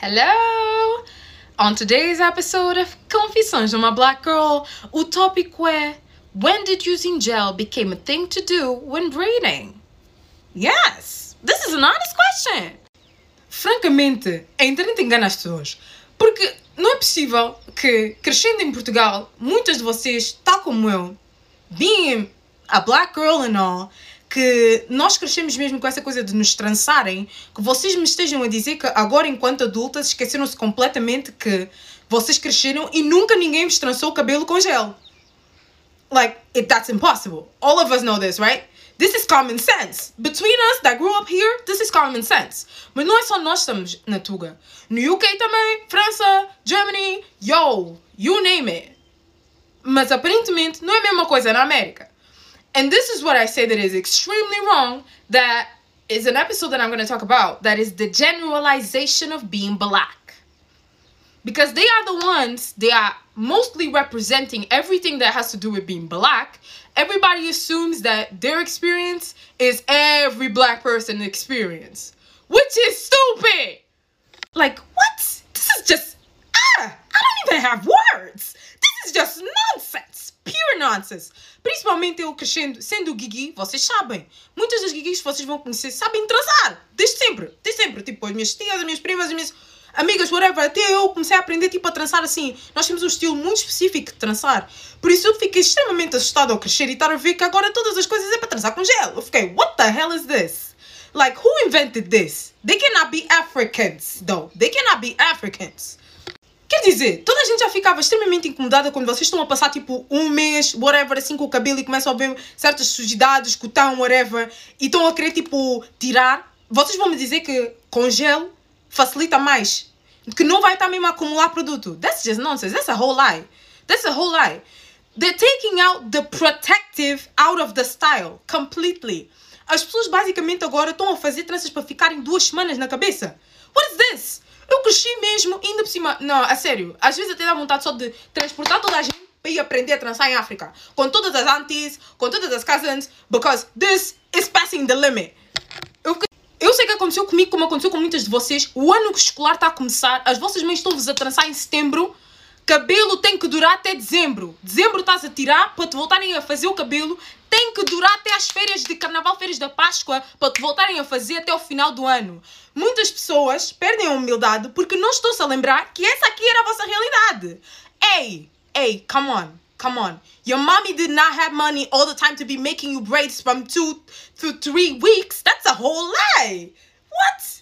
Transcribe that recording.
Hello! On today's episode of Confissões de uma Black Girl, o tópico é When did using gel became a thing to do when braiding? Yes! This is an honest question! Francamente, a internet engana as pessoas. Porque não é possível que, crescendo em Portugal, muitas de vocês, tal como eu, being a black girl and all, que nós crescemos mesmo com essa coisa de nos trançarem, que vocês me estejam a dizer que agora, enquanto adultas, esqueceram-se completamente que vocês cresceram e nunca ninguém vos trançou o cabelo com gel. Like, it, that's impossible. All of us know this, right? This is common sense. Between us that grew up here, this is common sense. Mas não é só nós estamos na Tuga. No UK também, França, Germany, yo, you name it. Mas aparentemente não é a mesma coisa na América. And this is what I say that is extremely wrong. That is an episode that I'm going to talk about. That is the generalization of being black. Because they are the ones, they are mostly representing everything that has to do with being black. Everybody assumes that their experience is every black person's experience, which is stupid. Like, what? This is just, ah, I don't even have words. This is just nonsense, nonsense. Principalmente eu crescendo, sendo Gigi, vocês sabem. Muitas das Gigis que vocês vão conhecer sabem transar. Desde sempre, desde sempre. Tipo, as minhas tias, as minhas primas, as minhas amigas, whatever. Até eu comecei a aprender, tipo, a trançar assim. Nós temos um estilo muito específico de trançar. Por isso eu fiquei extremamente assustada ao crescer e estar a ver que agora todas as coisas é para trançar com gel. Eu fiquei, what the hell is this? Like, who invented this? They cannot be Africans, though. They cannot be Africans. Quer dizer, toda a gente já ficava extremamente incomodada quando vocês estão a passar tipo um mês, whatever, assim com o cabelo e começam a ver certas sujidades, cotão, whatever, e estão a querer tipo tirar. Vocês vão me dizer que com gel facilita mais, que não vai estar mesmo a acumular produto. That's just nonsense. That's a whole lie. That's a whole lie. They're taking out the protective out of the style completely. As pessoas basicamente agora estão a fazer tranças para ficarem duas semanas na cabeça. What is this? Cresci mesmo, ainda por cima. Não, a sério. Às vezes até dá vontade só de transportar toda a gente para ir aprender a trançar em África. Com todas as aunties, com todas as cousins, because this is passing the limit. Eu, eu sei que aconteceu comigo, como aconteceu com muitas de vocês. O ano escolar está a começar, as vossas mães estão-vos a trançar em setembro. Cabelo tem que durar até dezembro. Dezembro estás a tirar para te voltarem a fazer o cabelo. Tem que durar até as férias de carnaval, férias da Páscoa, para te voltarem a fazer até o final do ano. Muitas pessoas perdem a humildade porque não estão-se a lembrar que essa aqui era a vossa realidade. Ei, ei, come on. Come on. Your mommy did not have money all the time to be making you braids from two to three weeks. That's a whole lie. What?